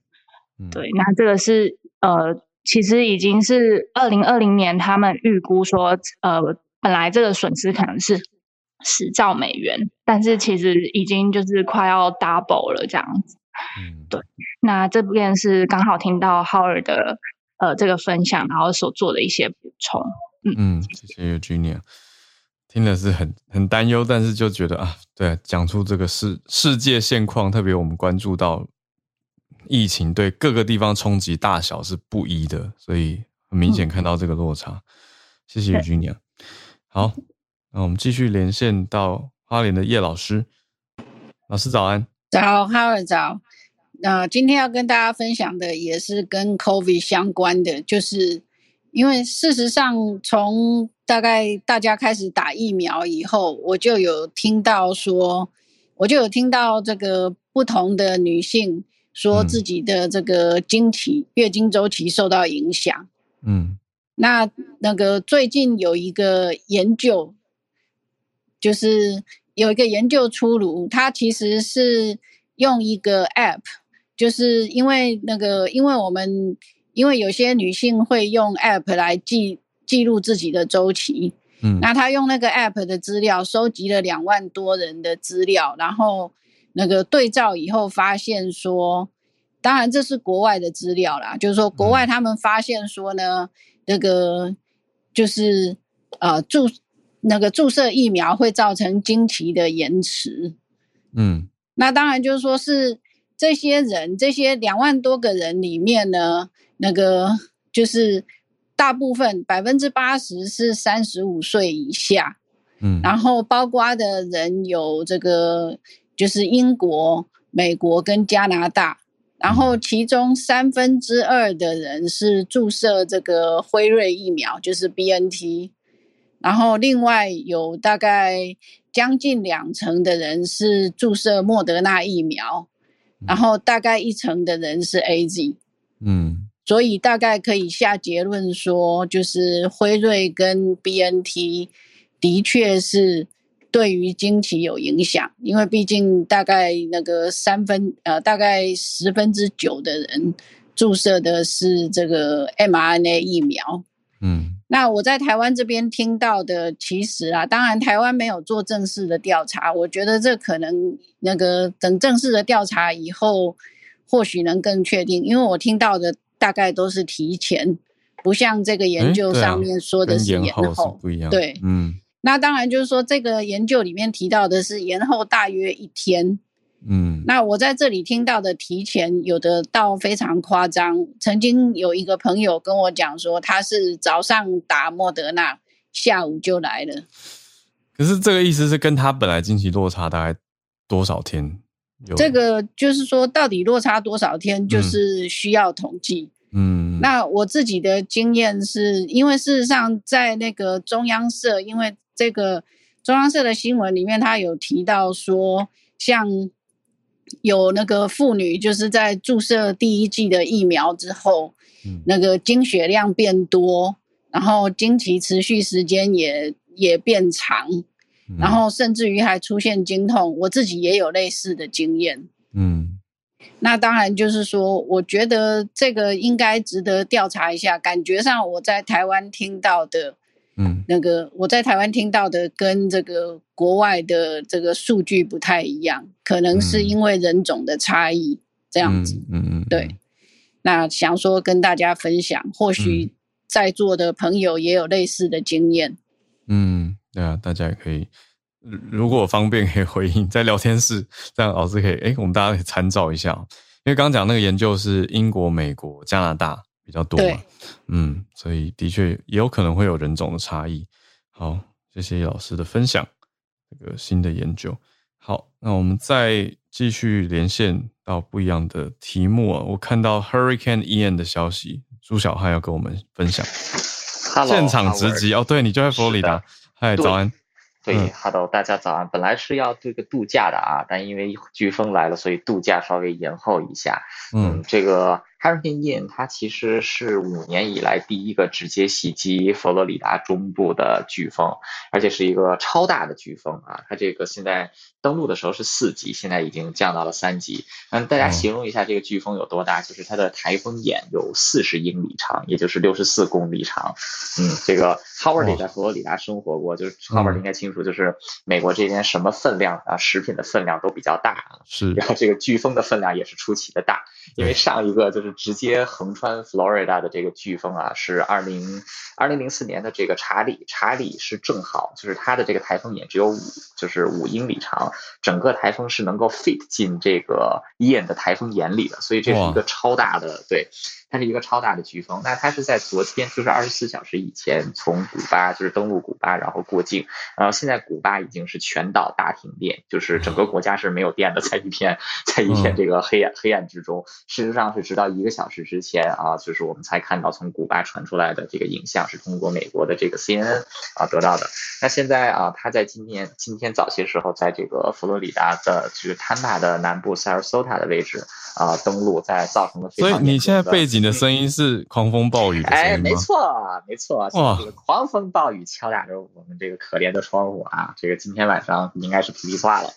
对，那这个是呃，其实已经是二零二零年他们预估说，呃，本来这个损失可能是十兆美元，但是其实已经就是快要 double 了这样子。嗯，对。那这边是刚好听到 Howard 的呃这个分享，然后所做的一些补充。嗯嗯，谢谢 Eugenia。听的是很很担忧，但是就觉得啊，对，讲出这个世世界现况，特别我们关注到疫情对各个地方冲击大小是不一的，所以很明显看到这个落差。嗯、谢谢于君娘。好，那我们继续连线到花莲的叶老师。老师早安。早，哈尔早。那、呃、今天要跟大家分享的也是跟 COVID 相关的，就是因为事实上从大概大家开始打疫苗以后，我就有听到说，我就有听到这个不同的女性说自己的这个经期、月经周期受到影响。嗯，那那个最近有一个研究，就是有一个研究出炉，它其实是用一个 App，就是因为那个，因为我们因为有些女性会用 App 来记。记录自己的周期，嗯，那他用那个 app 的资料收集了两万多人的资料，然后那个对照以后发现说，当然这是国外的资料啦，就是说国外他们发现说呢，那个就是呃注那个注射疫苗会造成经期的延迟，嗯，那当然就是说是这些人这些两万多个人里面呢，那个就是。大部分百分之八十是三十五岁以下，嗯，然后包括的人有这个就是英国、美国跟加拿大，然后其中三分之二的人是注射这个辉瑞疫苗，就是 BNT，然后另外有大概将近两成的人是注射莫德纳疫苗，然后大概一成的人是 AZ，嗯。所以大概可以下结论说，就是辉瑞跟 BNT 的确是对于经期有影响，因为毕竟大概那个三分呃，大概十分之九的人注射的是这个 mRNA 疫苗。嗯，那我在台湾这边听到的，其实啊，当然台湾没有做正式的调查，我觉得这可能那个等正式的调查以后，或许能更确定，因为我听到的。大概都是提前不像这个研究上面说的是延后，延后是不一样。对，嗯，那当然就是说这个研究里面提到的是延后大约一天。嗯，那我在这里听到的提前有的到非常夸张。曾经有一个朋友跟我讲说，他是早上打莫德纳，下午就来了。可是这个意思是跟他本来经期落差大概多少天？这个就是说，到底落差多少天，就是需要统计。嗯，那我自己的经验是，因为事实上在那个中央社，因为这个中央社的新闻里面，他有提到说，像。有那个妇女就是在注射第一剂的疫苗之后，嗯、那个经血量变多，然后经期持续时间也也变长，嗯、然后甚至于还出现经痛。我自己也有类似的经验。嗯，那当然就是说，我觉得这个应该值得调查一下。感觉上我在台湾听到的。嗯，那个我在台湾听到的跟这个国外的这个数据不太一样，可能是因为人种的差异这样子。嗯嗯，对。那想说跟大家分享，或许在座的朋友也有类似的经验。嗯，对啊，大家也可以，如果方便可以回应在聊天室，这样老师可以，哎，我们大家可以参照一下。因为刚刚讲那个研究是英国、美国、加拿大。比较多嘛，嗯，所以的确也有可能会有人种的差异。好，谢谢叶老师的分享，这个新的研究。好，那我们再继续连线到不一样的题目啊。我看到 Hurricane Ian 的消息，朱小汉要跟我们分享。Hello, 现场直击哦，对，你就在佛罗里达。嗨，早安。对，Hello，大家早安。本来是要这个度假的啊，但因为飓风来了，所以度假稍微延后一下。嗯，嗯这个。Ian 它其实是五年以来第一个直接袭击佛罗里达中部的飓风，而且是一个超大的飓风啊！它这个现在登陆的时候是四级，现在已经降到了三级。嗯，大家形容一下这个飓风有多大？就是它的台风眼有四十英里长，也就是六十四公里长。嗯，这个 Howard 也在佛罗里达生活过，就是 Howard 应该清楚，就是美国这边什么分量啊，食品的分量都比较大。是，然后这个飓风的分量也是出奇的大，因为上一个就是。直接横穿 Florida 的这个飓风啊，是二零二零零四年的这个查理，查理是正好就是它的这个台风眼只有五，就是五英里长，整个台风是能够 fit 进这个伊恩的台风眼里的，所以这是一个超大的，对，它是一个超大的飓风。那它是在昨天，就是二十四小时以前从古巴就是登陆古巴，然后过境，然后现在古巴已经是全岛大停电，就是整个国家是没有电的，在一片在一片这个黑暗、嗯、黑暗之中。事实上是直到一个小时之前啊，就是我们才看到从古巴传出来的这个影像，是通过美国的这个 CNN 啊得到的。那现在啊，它在今天今天早些时候，在这个佛罗里达的这个坦帕的南部 Sarasota 的位置啊登陆，在造成了非常的。所以你现在背景的声音是狂风暴雨？哎，没错，没错，哇，这个狂风暴雨敲打着我们这个可怜的窗户啊，这个今天晚上应该是噼里啪啦。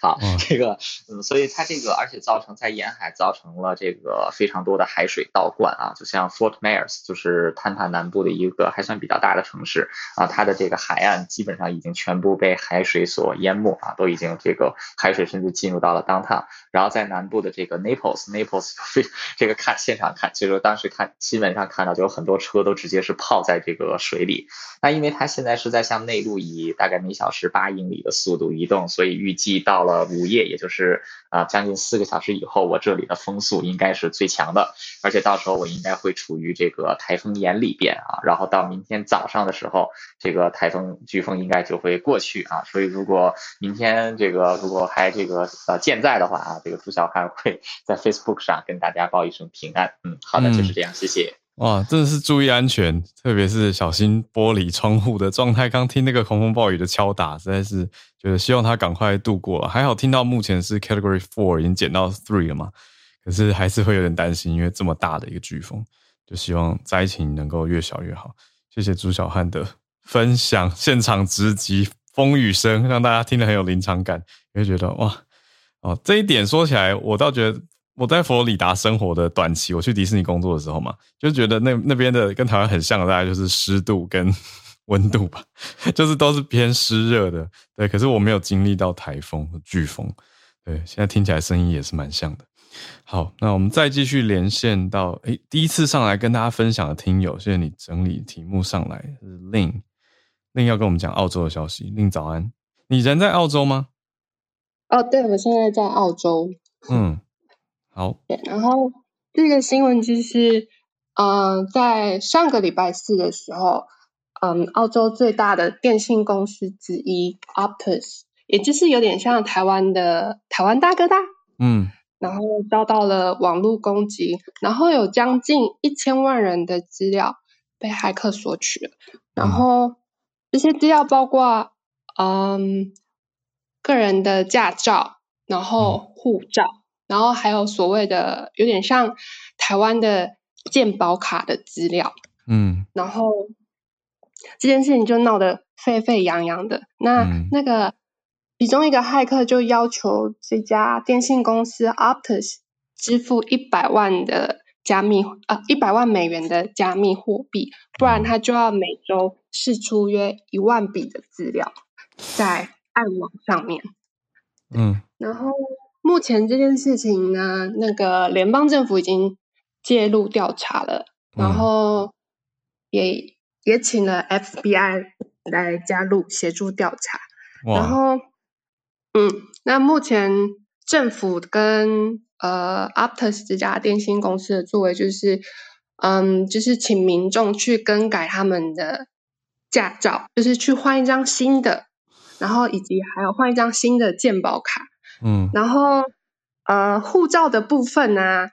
好，这个嗯，所以它这个而且造成在沿海造成了这个非常多的海水倒灌啊，就像 Fort Myers，就是坦帕南部的一个还算比较大的城市啊，它的这个海岸基本上已经全部被海水所淹没啊，都已经这个海水甚至进入到了 downtown，然后在南部的这个 Naples，Naples 非这个看现场看，其实当时看新闻上看到就有很多车都直接是泡在这个水里，那因为它现在是在向内陆以大概每小时八英里的速度移动，所以预计到了午夜，也就是啊将近四个小时以后，我这里的风速应该是最强的。而且到时候我应该会处于这个台风眼里边啊，然后到明天早上的时候，这个台风飓风应该就会过去啊。所以如果明天这个如果还这个呃健在的话啊，这个朱小汉会在 Facebook 上跟大家报一声平安。嗯，的，就是这样，谢谢。哇，真的是注意安全，特别是小心玻璃窗户的状态。刚听那个狂风暴雨的敲打，实在是觉得希望他赶快度过。还好听到目前是 Category Four 已经减到 Three 了嘛。可是还是会有点担心，因为这么大的一个飓风，就希望灾情能够越小越好。谢谢朱小汉的分享，现场直击风雨声，让大家听得很有临场感，也会觉得哇哦，这一点说起来，我倒觉得我在佛罗里达生活的短期，我去迪士尼工作的时候嘛，就觉得那那边的跟台湾很像的，大概就是湿度跟 温度吧，就是都是偏湿热的。对，可是我没有经历到台风和飓风。对，现在听起来声音也是蛮像的。好，那我们再继续连线到诶，第一次上来跟大家分享的听友，谢谢你整理题目上来，是 Lin，Lin 要跟我们讲澳洲的消息。Lin 早安，你人在澳洲吗？哦，对，我现在在澳洲。嗯，好。对，然后这个新闻就是，嗯、呃，在上个礼拜四的时候，嗯，澳洲最大的电信公司之一 Optus，也就是有点像台湾的台湾大哥大，嗯。然后遭到了网络攻击，然后有将近一千万人的资料被骇客索取了。然后这些资料包括嗯个人的驾照，然后护照，然后还有所谓的有点像台湾的健保卡的资料。嗯，然后这件事情就闹得沸沸扬扬的。那、嗯、那个。其中一个骇客就要求这家电信公司 Optus 支付一百万的加密啊，一百万美元的加密货币，不然他就要每周释出约一万笔的资料在暗网上面。嗯，然后目前这件事情呢，那个联邦政府已经介入调查了，然后也也请了 FBI 来加入协助调查，然后。嗯，那目前政府跟呃 Optus 这家电信公司的作为就是，嗯，就是请民众去更改他们的驾照，就是去换一张新的，然后以及还有换一张新的健保卡，嗯，然后呃护照的部分呢、啊，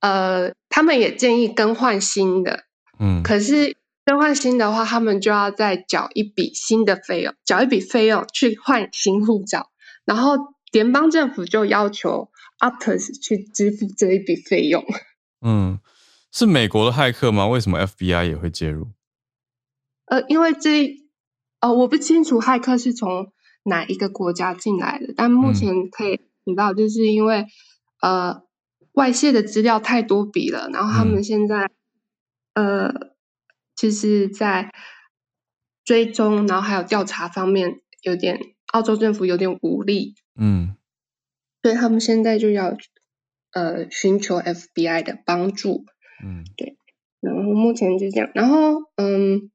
呃他们也建议更换新的，嗯，可是。更换新的话，他们就要再缴一笔新的费用，缴一笔费用去换新护照，然后联邦政府就要求 Optus 去支付这一笔费用。嗯，是美国的骇客吗？为什么 FBI 也会介入？呃，因为这呃，我不清楚骇客是从哪一个国家进来的，但目前可以知道，就是因为、嗯、呃外泄的资料太多笔了，然后他们现在、嗯、呃。就是在追踪，然后还有调查方面，有点澳洲政府有点无力，嗯，所以他们现在就要呃寻求 FBI 的帮助，嗯，对，然后目前就这样，然后嗯，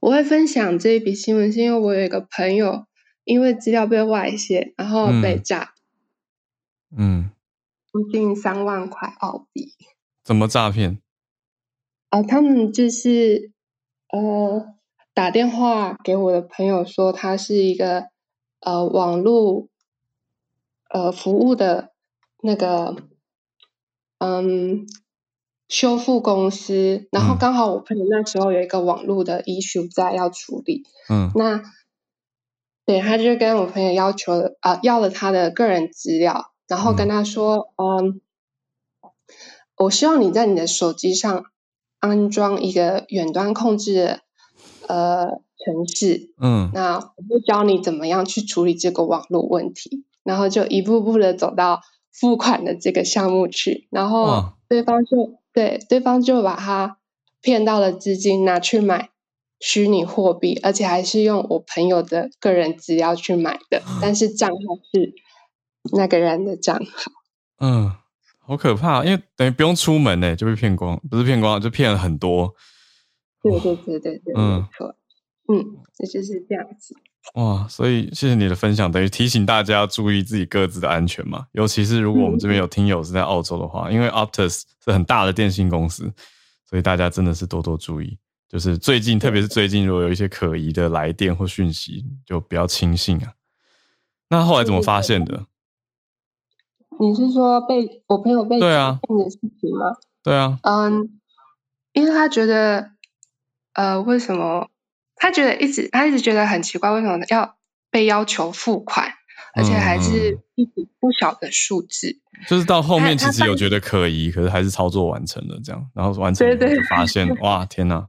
我会分享这一笔新闻，是因为我有一个朋友因为资料被外泄，然后被诈，嗯，将近三万块澳币，怎么诈骗？啊、呃，他们就是呃打电话给我的朋友说，他是一个呃网络呃服务的那个嗯修复公司，然后刚好我朋友那时候有一个网络的 issue 在要处理，嗯，那对，他就跟我朋友要求啊、呃、要了他的个人资料，然后跟他说，嗯，嗯，我希望你在你的手机上。安装一个远端控制的呃程式，嗯，那我会教你怎么样去处理这个网络问题，然后就一步步的走到付款的这个项目去，然后对方就对对方就把他骗到了资金拿去买虚拟货币，而且还是用我朋友的个人资料去买的，但是账号是那个人的账号，嗯。好可怕，因为等于不用出门呢，就被骗光，不是骗光，就骗了很多。对对对对对，嗯，没错，嗯，这就是这样子。哇，所以谢谢你的分享，等于提醒大家注意自己各自的安全嘛。尤其是如果我们这边有听友是在澳洲的话，嗯、因为 Optus 是很大的电信公司，所以大家真的是多多注意。就是最近，特别是最近，如果有一些可疑的来电或讯息，就不要轻信啊。那后来怎么发现的？你是说被我朋友被诈骗的事情吗？对啊，嗯，因为他觉得，呃，为什么他觉得一直他一直觉得很奇怪，为什么要被要求付款，而且还是一笔不小的数字？就是到后面其实有觉得可疑，可是还是操作完成了这样，然后完成了就发现，哇，天哪，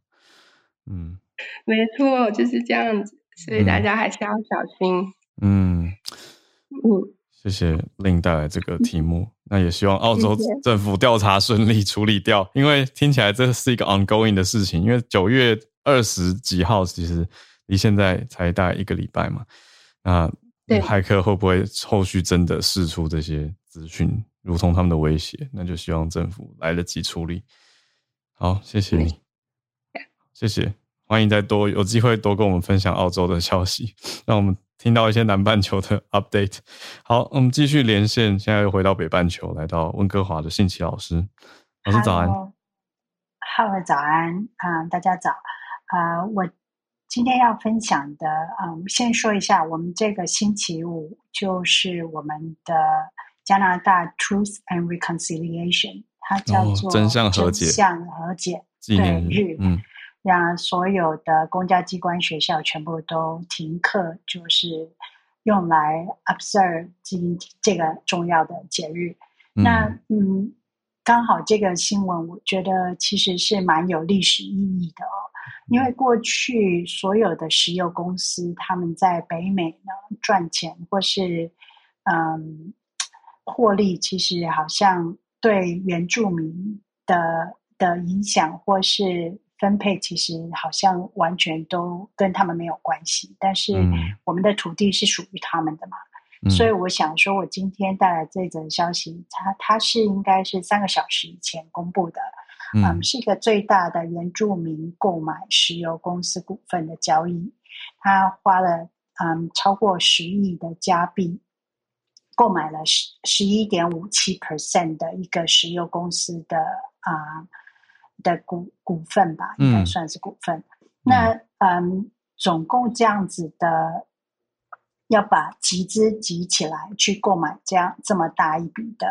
嗯，没错，就是这样子，所以大家还是要小心。嗯，嗯。嗯谢谢 Lin 带来这个题目，那也希望澳洲政府调查顺利处理掉，因为听起来这是一个 ongoing 的事情。因为九月二十几号，其实离现在才大概一个礼拜嘛。那骇客会不会后续真的释出这些资讯？如同他们的威胁，那就希望政府来得及处理。好，谢谢你，谢谢，欢迎再多有机会多跟我们分享澳洲的消息，让我们听到一些南半球的 update。好，我们继续连线，现在又回到北半球，来到温哥华的信奇老师，老师早安。Hello，早安啊，大家早啊，我。今天要分享的，嗯，先说一下，我们这个星期五就是我们的加拿大 Truth and Reconciliation，它叫做真相和解，真相和解纪念日，嗯，让所有的公家机关、学校全部都停课，就是用来 observe 今这个重要的节日。嗯那，嗯，刚好这个新闻，我觉得其实是蛮有历史意义的哦。因为过去所有的石油公司，他们在北美呢赚钱或是嗯获利，其实好像对原住民的的影响或是分配，其实好像完全都跟他们没有关系。但是我们的土地是属于他们的嘛，嗯、所以我想说，我今天带来这则消息，它它是应该是三个小时以前公布的。嗯，um, 是一个最大的原住民购买石油公司股份的交易，他花了嗯超过十亿的加币，购买了十十一点五七 percent 的一个石油公司的啊、uh, 的股股份吧，应该算是股份。嗯、那嗯，总共这样子的，要把集资集起来去购买这样这么大一笔的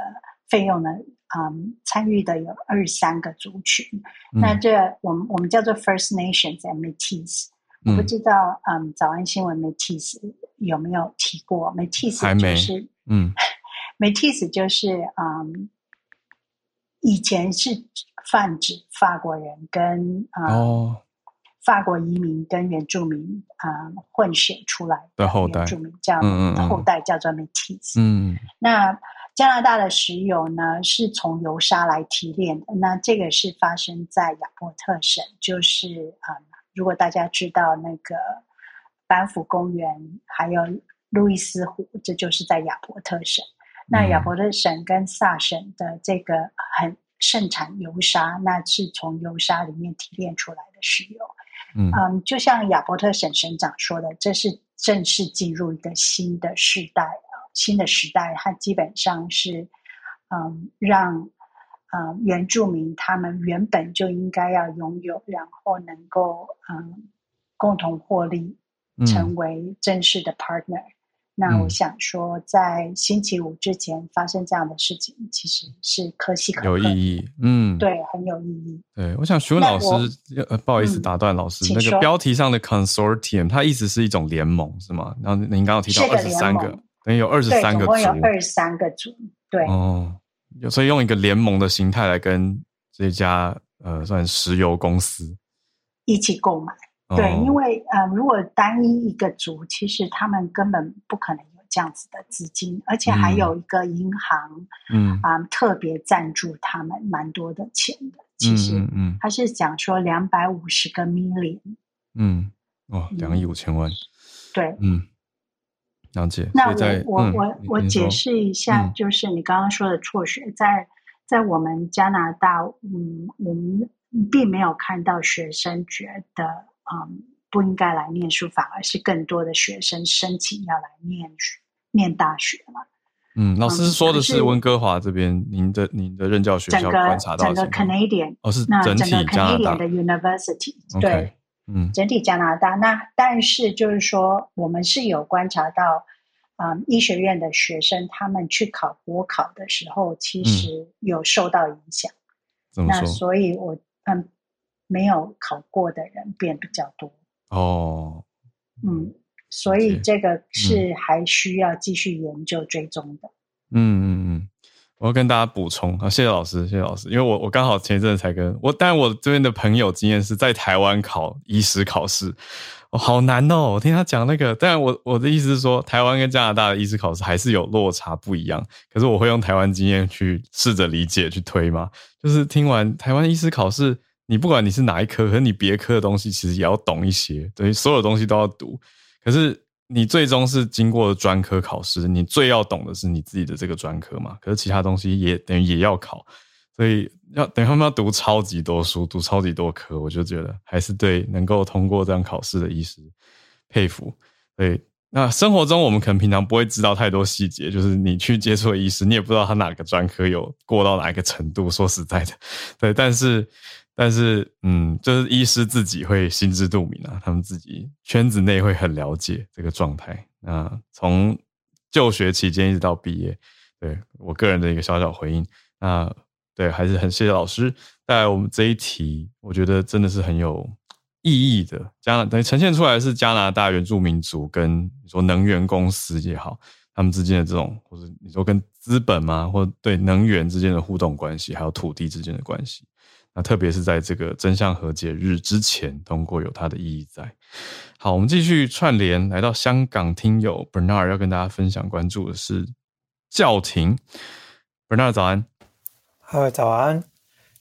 费用呢？嗯，参与的有二十三个族群，嗯、那这我们我们叫做 First Nations and Métis，我不知道嗯，早安新闻 Métis 有没有提过？Métis 就是嗯，Métis 就是嗯，以前是泛指法国人跟嗯、哦、法国移民跟原住民嗯混血出来的原住民叫嗯嗯。后代叫做 Métis，嗯，那。加拿大的石油呢，是从油砂来提炼的。那这个是发生在亚伯特省，就是嗯，如果大家知道那个班夫公园，还有路易斯湖，这就是在亚伯特省。那亚伯特省跟萨省的这个很盛产油砂，那是从油砂里面提炼出来的石油。嗯，嗯，就像亚伯特省省长说的，这是正式进入一个新的时代。新的时代，它基本上是，嗯，让，嗯，原住民他们原本就应该要拥有，然后能够，嗯，共同获利，成为正式的 partner。嗯、那我想说，在星期五之前发生这样的事情，其实是可喜可贺，有意义。嗯，对，很有意义。对，我想询问老师，呃，不好意思打断老师，嗯、那个标题上的 consortium，它意思是一种联盟是吗？然后您刚刚提到二十三个。有二十三个族，有二十三个组，对。哦，所以用一个联盟的形态来跟这家呃，算石油公司一起购买，哦、对，因为呃，如果单一一个组，其实他们根本不可能有这样子的资金，而且还有一个银行，嗯。啊、呃，特别赞助他们蛮多的钱的，其实嗯，嗯，他是讲说两百五十个 million，嗯，哦，两亿五千万，对，嗯。了解。那我我、嗯、我我解释一下，就是你刚刚说的辍学，嗯、在在我们加拿大，嗯，我们并没有看到学生觉得，嗯，不应该来念书，反而是更多的学生申请要来念念大学了。嗯，老师说的是温哥华这边，您的您的任教学校观察到整个 Canadian 哦，是整体加拿大的 University. 对。嗯，整体加拿大那，但是就是说，我们是有观察到，嗯，医学院的学生他们去考国考的时候，其实有受到影响。嗯、那所以我嗯，没有考过的人变比较多。哦，嗯，所以这个是还需要继续研究追踪的。嗯嗯嗯。我要跟大家补充啊，谢谢老师，谢谢老师，因为我我刚好前一阵才跟我，但我这边的朋友经验是在台湾考医师考试，哦，好难哦，我听他讲那个，但我我的意思是说，台湾跟加拿大的医师考试还是有落差不一样，可是我会用台湾经验去试着理解去推嘛，就是听完台湾医师考试，你不管你是哪一科，可是你别科的东西其实也要懂一些，等于所有东西都要读，可是你最终是经过了专科考试，你最要懂的是你自己的这个专科嘛。可是其他东西也等于也要考，所以要等于他们要读超级多书，读超级多科，我就觉得还是对能够通过这样考试的医师佩服。对，那生活中我们可能平常不会知道太多细节，就是你去接触的医师，你也不知道他哪个专科有过到哪一个程度。说实在的，对，但是。但是，嗯，就是医师自己会心知肚明啊，他们自己圈子内会很了解这个状态。那从就学期间一直到毕业，对我个人的一个小小回应。那对，还是很谢谢老师带来我们这一题，我觉得真的是很有意义的。加拿等于呈现出来是加拿大原住民族跟你说能源公司也好，他们之间的这种，或者你说跟资本嘛，或对能源之间的互动关系，还有土地之间的关系。那特别是在这个真相和解日之前通过，有它的意义在。好，我们继续串联，来到香港听友 Bernard 要跟大家分享关注的是教廷。Bernard 早安，好，早安。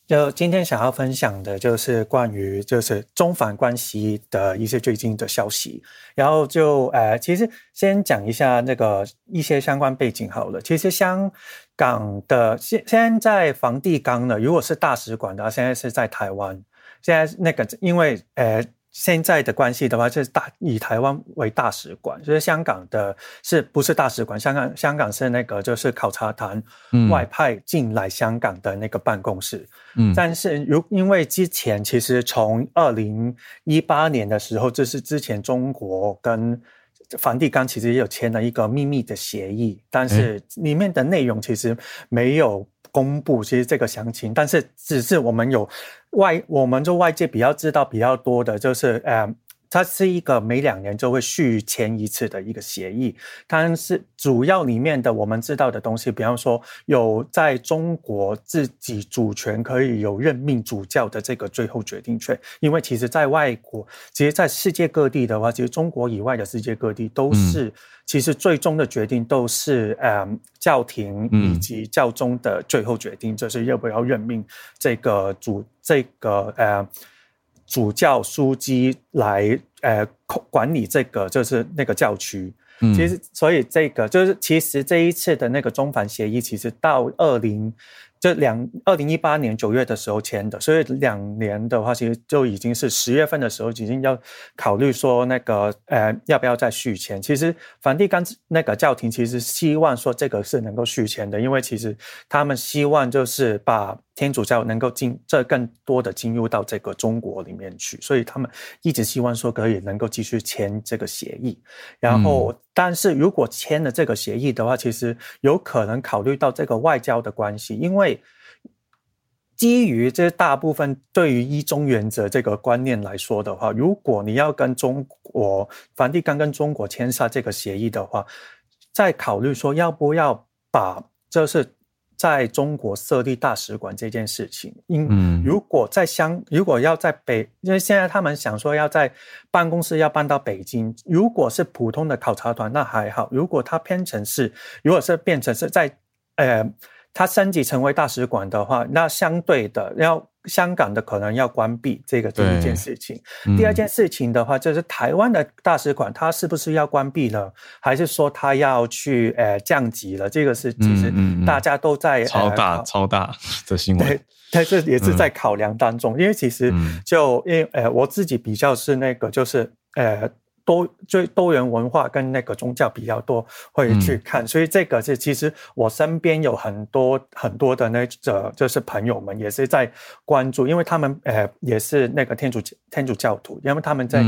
就今天想要分享的就是关于就是中梵关系的一些最近的消息，然后就呃，其实先讲一下那个一些相关背景好了。其实香港的现现在梵蒂冈呢，如果是大使馆的话，现在是在台湾。现在那个因为呃。现在的关系的话，就是大以台湾为大使馆，就是香港的是不是大使馆？香港香港是那个就是考察团外派进来香港的那个办公室。嗯，但是如因为之前其实从二零一八年的时候，就是之前中国跟梵蒂冈其实也有签了一个秘密的协议，但是里面的内容其实没有。公布其实这个详情，但是只是我们有外，我们就外界比较知道比较多的，就是呃，它是一个每两年就会续签一次的一个协议，但是主要里面的我们知道的东西，比方说有在中国自己主权可以有任命主教的这个最后决定权，因为其实在外国，其实在世界各地的话，其实中国以外的世界各地都是。嗯其实最终的决定都是呃教廷以及教宗的最后决定，嗯、就是要不要任命这个主这个呃主教枢机来呃管理这个就是那个教区。嗯、其实所以这个就是其实这一次的那个中梵协议，其实到二零。这两二零一八年九月的时候签的，所以两年的话，其实就已经是十月份的时候，已经要考虑说那个呃要不要再续签。其实梵蒂冈那个教廷其实希望说这个是能够续签的，因为其实他们希望就是把。天主教能够进这更多的进入到这个中国里面去，所以他们一直希望说可以能够继续签这个协议。然后，但是如果签了这个协议的话，其实有可能考虑到这个外交的关系，因为基于这大部分对于一中原则这个观念来说的话，如果你要跟中国梵蒂冈跟中国签下这个协议的话，再考虑说要不要把就是。在中国设立大使馆这件事情，因如果在香，如果要在北，因为现在他们想说要在办公室要搬到北京，如果是普通的考察团那还好，如果他变成是，如果是变成是在，呃，它升级成为大使馆的话，那相对的要。香港的可能要关闭这个第一件事情，嗯、第二件事情的话，就是台湾的大使馆，它是不是要关闭了，还是说它要去呃降级了？这个是其实大家都在、嗯嗯、超大、呃、超大 的新闻，对，但是也是在考量当中，嗯、因为其实就因为呃我自己比较是那个就是呃。多最多元文化跟那个宗教比较多会去看，嗯、所以这个是其实我身边有很多很多的那个就是朋友们也是在关注，因为他们呃也是那个天主天主教徒，因为他们在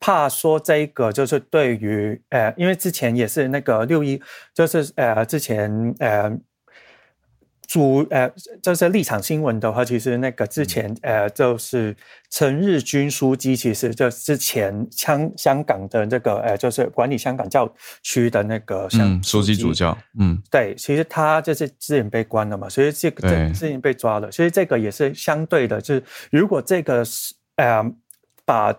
怕说这个就是对于呃，因为之前也是那个六一，就是呃之前呃。主呃，就是立场新闻的话，其实那个之前呃，就是陈日君书记，其实就之前香香港的这个呃，就是管理香港教区的那个嗯书记主教，嗯，对，其实他就是之前被关了嘛，所以这个之前被抓了，所以这个也是相对的，就是如果这个是呃把。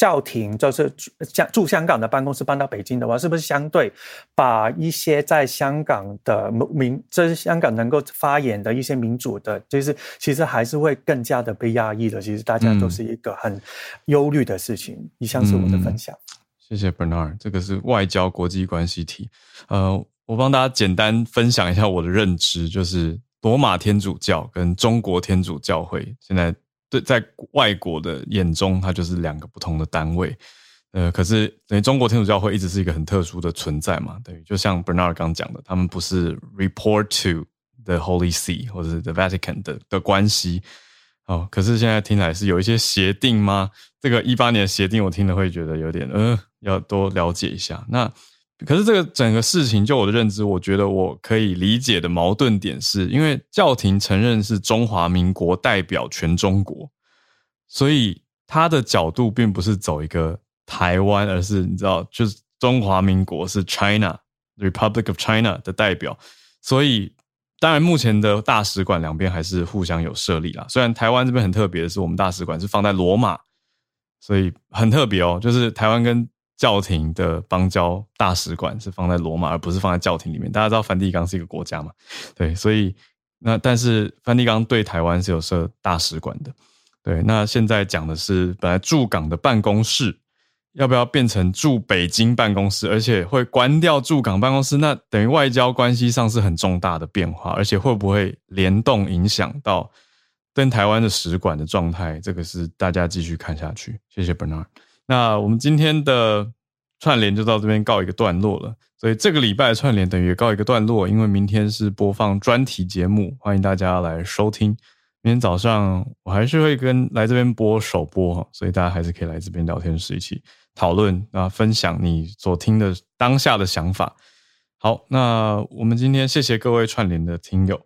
教廷就是香驻香港的办公室搬到北京的话，是不是相对把一些在香港的民，这是香港能够发言的一些民主的，就是其实还是会更加的被压抑的。其实大家都是一个很忧虑的事情。以上是我的分享。谢谢 Bernard，这个是外交国际关系题。呃，我帮大家简单分享一下我的认知，就是罗马天主教跟中国天主教会现在对在外国的眼中，它就是两个不同的单位。呃，可是等于中国天主教会一直是一个很特殊的存在嘛，等于就像 Bernard 刚讲的，他们不是 report to the Holy See 或者是 the Vatican 的的关系。哦，可是现在听来是有一些协定吗？这个一八年的协定，我听了会觉得有点，呃，要多了解一下。那可是这个整个事情，就我的认知，我觉得我可以理解的矛盾点是，因为教廷承认是中华民国代表全中国，所以他的角度并不是走一个台湾，而是你知道，就是中华民国是 China Republic of China 的代表，所以。当然，目前的大使馆两边还是互相有设立啦。虽然台湾这边很特别的是，我们大使馆是放在罗马，所以很特别哦。就是台湾跟教廷的邦交大使馆是放在罗马，而不是放在教廷里面。大家知道梵蒂冈是一个国家嘛？对，所以那但是梵蒂冈对台湾是有设大使馆的。对，那现在讲的是本来驻港的办公室。要不要变成驻北京办公室，而且会关掉驻港办公室？那等于外交关系上是很重大的变化，而且会不会联动影响到跟台湾的使馆的状态？这个是大家继续看下去。谢谢 Bernard。那我们今天的串联就到这边告一个段落了。所以这个礼拜的串联等于告一个段落，因为明天是播放专题节目，欢迎大家来收听。明天早上我还是会跟来这边播首播，所以大家还是可以来这边聊天室一起。讨论啊，分享你所听的当下的想法。好，那我们今天谢谢各位串联的听友。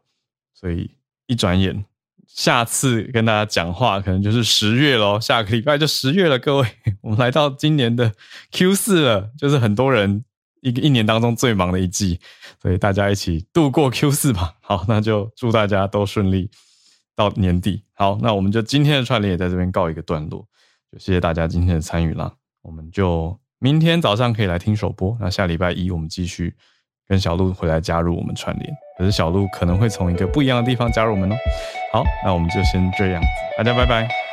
所以一转眼，下次跟大家讲话可能就是十月喽，下个礼拜就十月了。各位，我们来到今年的 Q 四了，就是很多人一个一年当中最忙的一季，所以大家一起度过 Q 四吧。好，那就祝大家都顺利到年底。好，那我们就今天的串联也在这边告一个段落，就谢谢大家今天的参与啦。我们就明天早上可以来听首播，那下礼拜一我们继续跟小鹿回来加入我们串联，可是小鹿可能会从一个不一样的地方加入我们哦。好，那我们就先这样子，大家拜拜。